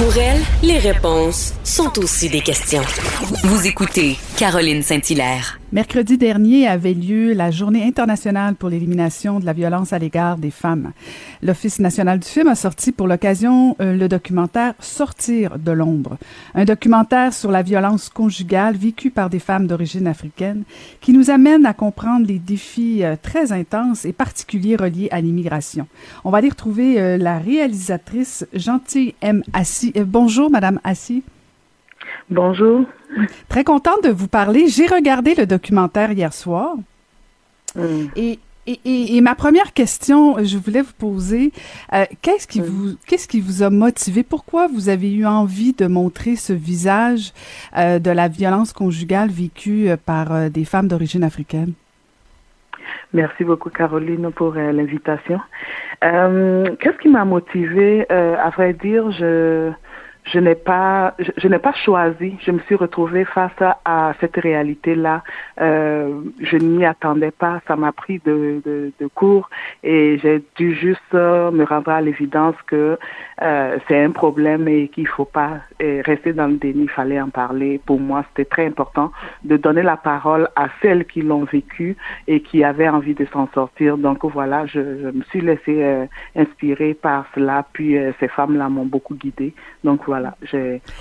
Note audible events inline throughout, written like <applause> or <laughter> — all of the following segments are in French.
Pour elle, les réponses sont aussi des questions. Vous écoutez Caroline Saint-Hilaire. Mercredi dernier avait lieu la Journée internationale pour l'élimination de la violence à l'égard des femmes. L'Office national du film a sorti pour l'occasion euh, le documentaire Sortir de l'ombre, un documentaire sur la violence conjugale vécue par des femmes d'origine africaine qui nous amène à comprendre les défis euh, très intenses et particuliers reliés à l'immigration. On va aller retrouver euh, la réalisatrice Gentille M. Assis. bonjour, Madame Assis. Bonjour. Très contente de vous parler. J'ai regardé le documentaire hier soir. Mm. Et, et, et, ma première question, je voulais vous poser, euh, qu'est-ce qui, mm. vous, qu'est-ce qui vous a motivé? Pourquoi vous avez eu envie de montrer ce visage euh, de la violence conjugale vécue euh, par des femmes d'origine africaine? Merci beaucoup, Caroline, pour l'invitation. qu'est-ce qui m'a motivé? à vrai dire, je je n'ai pas, je, n'ai pas choisi. Je me suis retrouvée face à, cette réalité-là. Euh, je ne m'y attendais pas. Ça m'a pris de, de, de court et j'ai dû juste me rendre à l'évidence que euh, c'est un problème et qu'il faut pas rester dans le déni. Il fallait en parler. Pour moi, c'était très important de donner la parole à celles qui l'ont vécu et qui avaient envie de s'en sortir. Donc voilà, je, je me suis laissée euh, inspirer par cela. Puis euh, ces femmes-là m'ont beaucoup guidée. Donc voilà,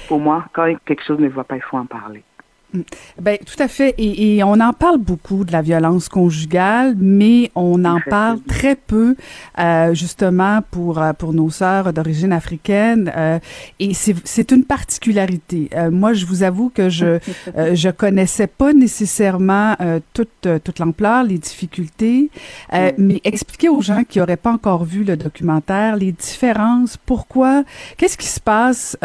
pour moi, quand quelque chose ne va pas, il faut en parler. Mm. Ben, tout à fait. Et, et, on en parle beaucoup de la violence conjugale, mais on en parle très peu, euh, justement, pour, euh, pour nos sœurs d'origine africaine. Euh, et c'est une particularité. Euh, moi, je vous avoue que je <laughs> euh, je connaissais pas nécessairement euh, toute, toute l'ampleur, les difficultés, mm. mais expliquer aux gens qui n'auraient pas encore vu le documentaire les différences, pourquoi, qu'est-ce qui se passe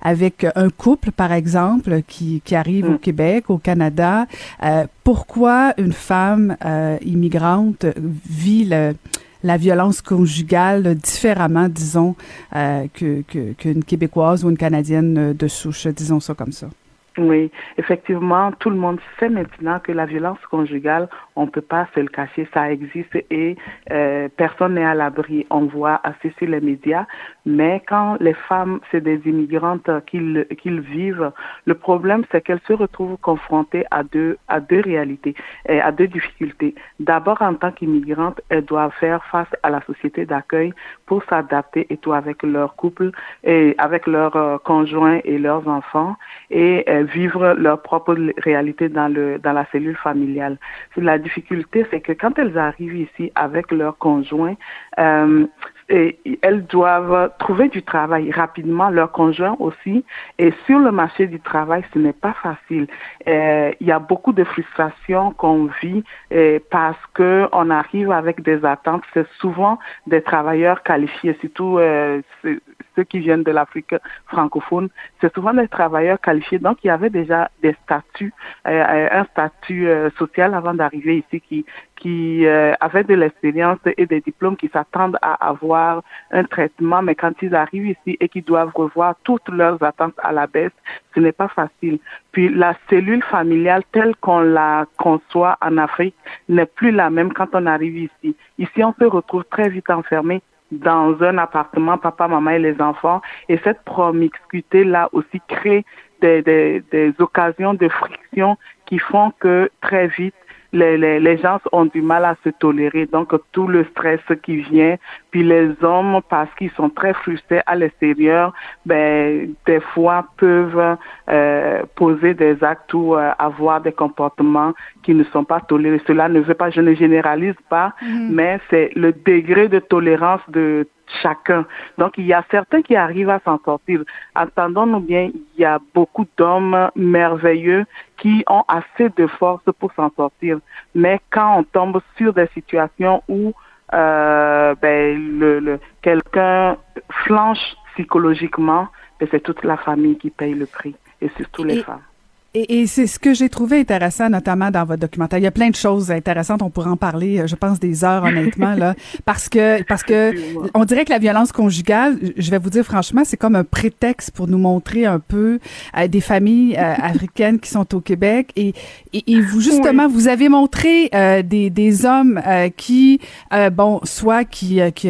avec un couple, par exemple, qui, qui arrive au Québec, au Canada, euh, pourquoi une femme euh, immigrante vit la violence conjugale différemment, disons, euh, qu'une Québécoise ou une Canadienne de souche, disons ça comme ça? Oui, effectivement, tout le monde sait maintenant que la violence conjugale, on peut pas se le cacher, ça existe et euh, personne n'est à l'abri. On voit assez sur les médias, mais quand les femmes, c'est des immigrantes qu'ils qu'ils vivent, le problème c'est qu'elles se retrouvent confrontées à deux à deux réalités et à deux difficultés. D'abord, en tant qu'immigrantes, elles doivent faire face à la société d'accueil pour s'adapter et tout avec leur couple et avec leurs euh, conjoints et leurs enfants et euh, vivre leur propre réalité dans le dans la cellule familiale. Difficulté, c'est que quand elles arrivent ici avec leur conjoint, euh, elles doivent trouver du travail rapidement, leur conjoint aussi. Et sur le marché du travail, ce n'est pas facile. Euh, il y a beaucoup de frustration qu'on vit parce que on arrive avec des attentes. C'est souvent des travailleurs qualifiés, surtout euh, ceux qui viennent de l'Afrique francophone. C'est souvent des travailleurs qualifiés. Donc, il y avait déjà des statuts, euh, un statut euh, social avant d'arriver ici qui euh, avaient de l'expérience et des diplômes qui s'attendent à avoir un traitement, mais quand ils arrivent ici et qu'ils doivent revoir toutes leurs attentes à la baisse, ce n'est pas facile. Puis la cellule familiale telle qu'on la conçoit en Afrique n'est plus la même quand on arrive ici. Ici, on se retrouve très vite enfermé dans un appartement, papa, maman et les enfants. Et cette promiscuité-là aussi crée des, des, des occasions de friction qui font que très vite, les, les, les gens ont du mal à se tolérer. Donc, tout le stress qui vient, puis les hommes, parce qu'ils sont très frustrés à l'extérieur, ben, des fois peuvent euh, poser des actes ou euh, avoir des comportements qui ne sont pas tolérés. Cela ne veut pas, je ne généralise pas, Mhm. mais c'est le degré de tolérance de chacun. Donc, il y a certains qui arrivent à s'en sortir. Entendons-nous bien, il y a beaucoup d'hommes merveilleux qui ont assez de force pour s'en sortir. Mais quand on tombe sur des situations où euh, ben, le, le, quelqu'un flanche psychologiquement, ben, c'est toute la famille qui paye le prix, et surtout les Et- femmes. Et, et c'est ce que j'ai trouvé intéressant, notamment dans votre documentaire. Il y a plein de choses intéressantes. On pourrait en parler, euh, je pense, des heures, honnêtement, là, <laughs> parce que parce que on dirait que la violence conjugale, je vais vous dire franchement, c'est comme un prétexte pour nous montrer un peu euh, des familles euh, <laughs> africaines qui sont au Québec. Et, et, et vous justement, vous avez montré euh, des, des hommes euh, qui, bon, soit qui qui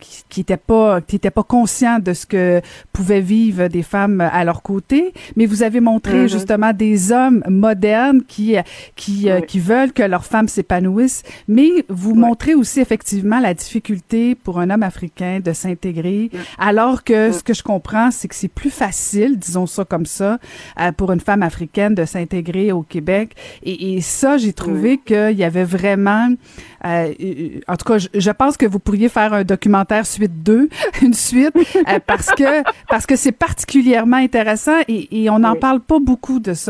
qui, qui étaient pas qui étaient pas conscients de ce que pouvaient vivre des femmes à leur côté, mais vous avez montré Mhm. justement des hommes modernes qui euh, qui euh, qui veulent que leurs femmes s'épanouissent, mais vous montrez aussi effectivement la difficulté pour un homme africain de s'intégrer, alors que ce que je comprends, c'est que c'est plus facile, disons ça comme ça, euh, pour une femme africaine de s'intégrer au Québec. Et, et ça, j'ai trouvé qu'il y avait vraiment, euh, euh, en tout cas, je, je pense que vous pourriez faire un documentaire suite 2, <laughs> une suite, euh, parce que parce que c'est particulièrement intéressant et, et on n'en parle pas beaucoup de ça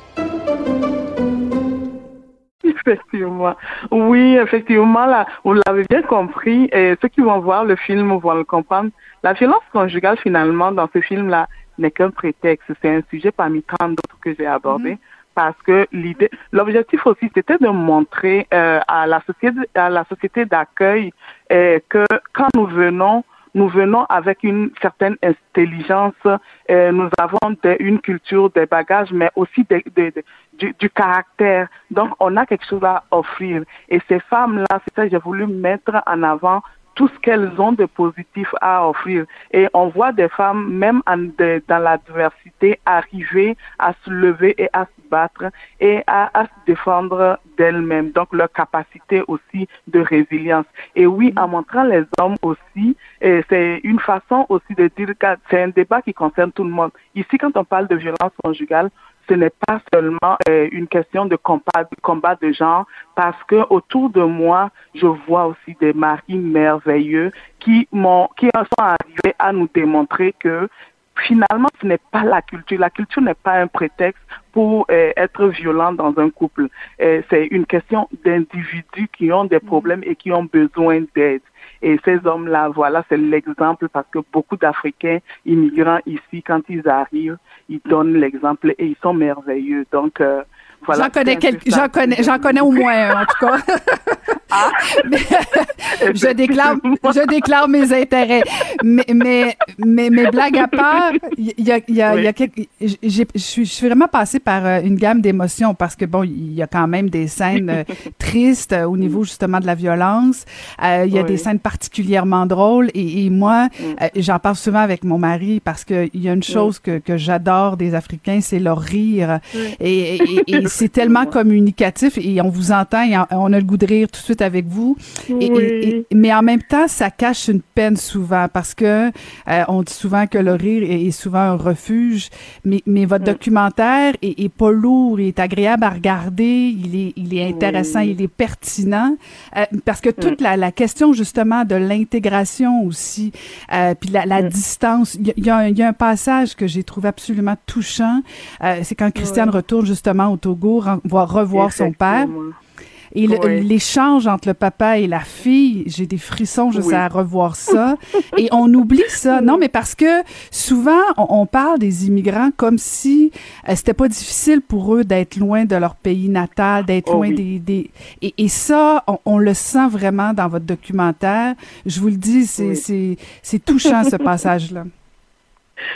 Effectivement. Oui, effectivement, là, vous l'avez bien compris, et ceux qui vont voir le film vont le comprendre. La violence conjugale, finalement, dans ce film-là, n'est qu'un prétexte. C'est un sujet parmi tant d'autres que j'ai abordé. Parce que l'idée, l'objectif aussi, c'était de montrer euh, à la société, à la société d'accueil euh, que quand nous venons, nous venons avec une certaine intelligence, euh, nous avons une culture, des bagages, mais aussi des- du, du caractère. Donc, on a quelque chose à offrir. Et ces femmes-là, c'est ça que j'ai voulu mettre en avant tout ce qu'elles ont de positif à offrir. Et on voit des femmes, même dans la diversité, arriver à se lever et à se battre et à, à se défendre d'elles-mêmes. Donc, leur capacité aussi de résilience. Et oui, en montrant les hommes aussi, c'est une façon aussi de dire que c'est un débat qui concerne tout le monde. Ici, quand on parle de violence conjugale, ce n'est pas seulement euh, une question de combat, de combat de genre, parce que autour de moi, je vois aussi des maris merveilleux qui m'ont, qui sont arrivés à nous démontrer que finalement, ce n'est pas la culture. La culture n'est pas un prétexte pour euh, être violent dans un couple. Euh, c'est une question d'individus qui ont des problèmes et qui ont besoin d'aide. Et ces hommes-là, voilà, c'est l'exemple parce que beaucoup d'Africains immigrants ici, quand ils arrivent, ils donnent l'exemple et ils sont merveilleux. Donc, euh, voilà. j'en connais quelques, j'en connais, j'en connais au moins un, en tout cas. <laughs> Mais <laughs> je déclare, je déclare mes intérêts. Mais, mais, mais, mais blague à part, il y a, il y a, il y a Oui. quelques- j'ai, je suis, vraiment passée par euh, une gamme d'émotions parce que bon, il y a quand même des scènes euh, <laughs> tristes euh, au niveau justement de la violence. Euh, il y a Oui. des scènes particulièrement drôles et, et moi, Mm. euh, j'en parle souvent avec mon mari parce que il y a une chose que, que j'adore des Africains, c'est leur rire. Et, et, et <laughs> c'est tellement communicatif et on vous entend et on a le goût de rire tout de suite avec vous. Et, mais en même temps, ça cache une peine souvent parce que euh, on dit souvent que le rire est, souvent un refuge. Mais, mais votre mm. documentaire est, pas lourd, il est agréable à regarder, il est, il est intéressant, il est pertinent euh, parce que toute mm. la, la, question justement de l'intégration aussi, euh, puis la, la mm. distance. Il y, a, y, a un passage que j'ai trouvé absolument touchant. c'est quand Christiane retourne justement au Togo, voir revoir son père. Et l'échange entre le papa et la fille, j'ai des frissons juste à revoir ça. <laughs> et on oublie ça. Non, mais parce que souvent, on, parle des immigrants comme si euh, c'était pas difficile pour eux d'être loin de leur pays natal, d'être oh loin des... des... Et, et ça, on, on, le sent vraiment dans votre documentaire. Je vous le dis, c'est c'est touchant, ce <laughs> passage-là.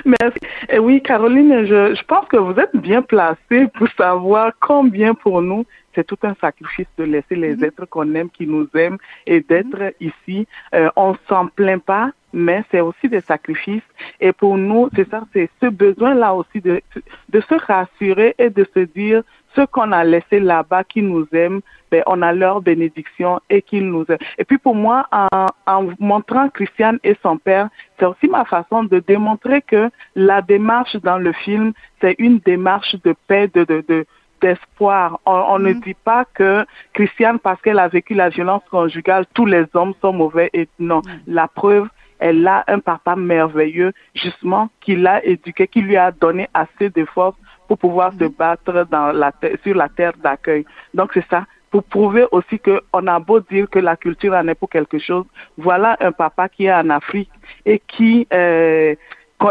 Merci. Et oui, Caroline, je, je pense que vous êtes bien placée pour savoir combien pour nous c'est tout un sacrifice de laisser les mhm. êtres qu'on aime, qui nous aiment, et d'être mhm. ici. Euh, on s'en plaint pas, mais c'est aussi des sacrifices. Et pour nous, c'est ça, c'est ce besoin-là aussi de, de se rassurer et de se dire ce qu'on a laissé là-bas qui nous aiment, ben, on a leur bénédiction et qu'ils nous aiment. Et puis pour moi, en, en montrant Christiane et son père, c'est aussi ma façon de démontrer que la démarche dans le film, c'est une démarche de paix, de, de, de, d'espoir. On, ne mm. dit pas que Christiane, parce qu'elle a vécu la violence conjugale, tous les hommes sont mauvais. Et non, mm. la preuve, elle a un papa merveilleux, justement, qui l'a éduqué, qui lui a donné assez de force pour pouvoir se mm. battre dans la sur la terre d'accueil. Donc c'est ça, pour prouver aussi que on a beau dire que la culture en est pour quelque chose. Voilà un papa qui est en Afrique et qui euh,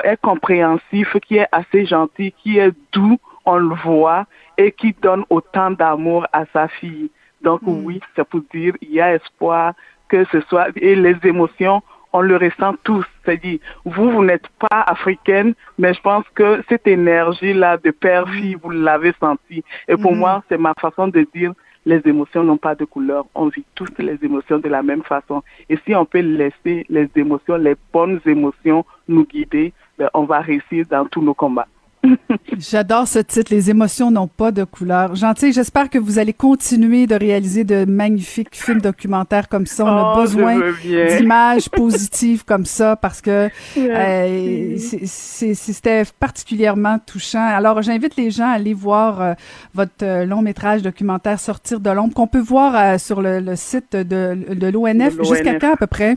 est compréhensif, qui est assez gentil, qui est doux, on le voit, et qui donne autant d'amour à sa fille. Donc mm. oui, c'est pour dire, il y a espoir que ce soit, et les émotions, on le ressent tous. C'est-à-dire, vous, vous n'êtes pas africaine, mais je pense que cette énergie-là de père-fille, vous l'avez senti. Et pour mm. moi, c'est ma façon de dire, les émotions n'ont pas de couleur. On vit tous les émotions de la même façon. Et si on peut laisser les émotions, les bonnes émotions nous guider, ben, on va réussir dans tous nos combats. <laughs> J'adore ce titre, Les émotions n'ont pas de couleur. Gentil, j'espère que vous allez continuer de réaliser de magnifiques films documentaires comme ça. On a oh, besoin d'images positives <laughs> comme ça parce que euh, c'était particulièrement touchant. Alors, j'invite les gens à aller voir euh, votre euh, long métrage documentaire Sortir de l'ombre qu'on peut voir sur le, site de, de l'ONF jusqu'à quand à peu près?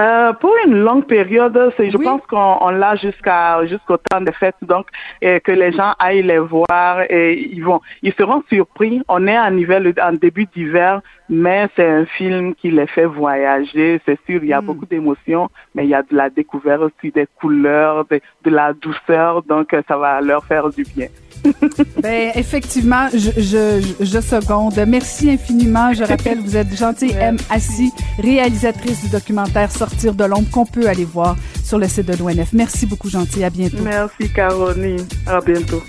Euh, pour une longue période, je pense qu'on l'a jusqu'à jusqu'au temps des fêtes, donc que les gens aillent les voir et ils vont, ils seront surpris. On est en hiver, en début d'hiver, mais c'est un film qui les fait voyager. C'est sûr, il y a hmm. beaucoup d'émotions, mais il y a de la découverte aussi des couleurs, de, de la douceur, donc ça va leur faire du bien. <laughs> ben, effectivement, je, je, je, seconde. Merci infiniment. Je rappelle, vous êtes gentille M. Assis, réalisatrice du documentaire Sortir de l'ombre qu'on peut aller voir sur le site de l'ONF. Merci beaucoup, gentil. À bientôt. Merci, Caroline. À bientôt.